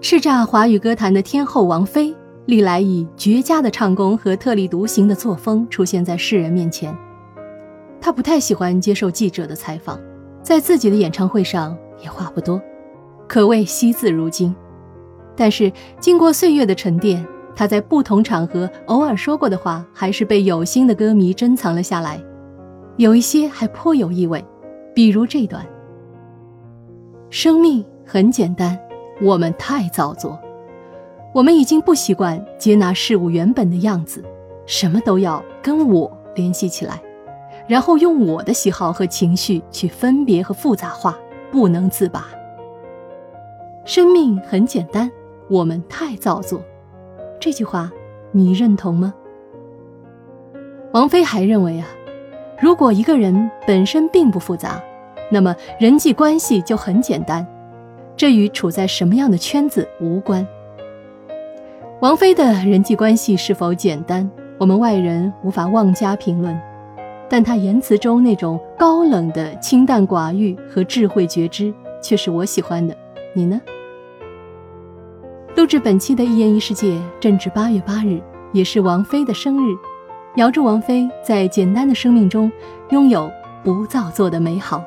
叱咤华语歌坛的天后王菲，历来以绝佳的唱功和特立独行的作风出现在世人面前。她不太喜欢接受记者的采访，在自己的演唱会上也话不多，可谓惜字如金。但是经过岁月的沉淀，她在不同场合偶尔说过的话，还是被有心的歌迷珍藏了下来，有一些还颇有意味，比如这段：生命很简单。我们太造作，我们已经不习惯接纳事物原本的样子，什么都要跟我联系起来，然后用我的喜好和情绪去分别和复杂化，不能自拔。生命很简单，我们太造作，这句话你认同吗？王菲还认为啊，如果一个人本身并不复杂，那么人际关系就很简单。这与处在什么样的圈子无关。王菲的人际关系是否简单，我们外人无法妄加评论，但她言辞中那种高冷的清淡寡欲和智慧觉知，却是我喜欢的。你呢？录制本期的一言一世界，正值八月八日，也是王菲的生日。遥祝王菲在简单的生命中，拥有不造作的美好。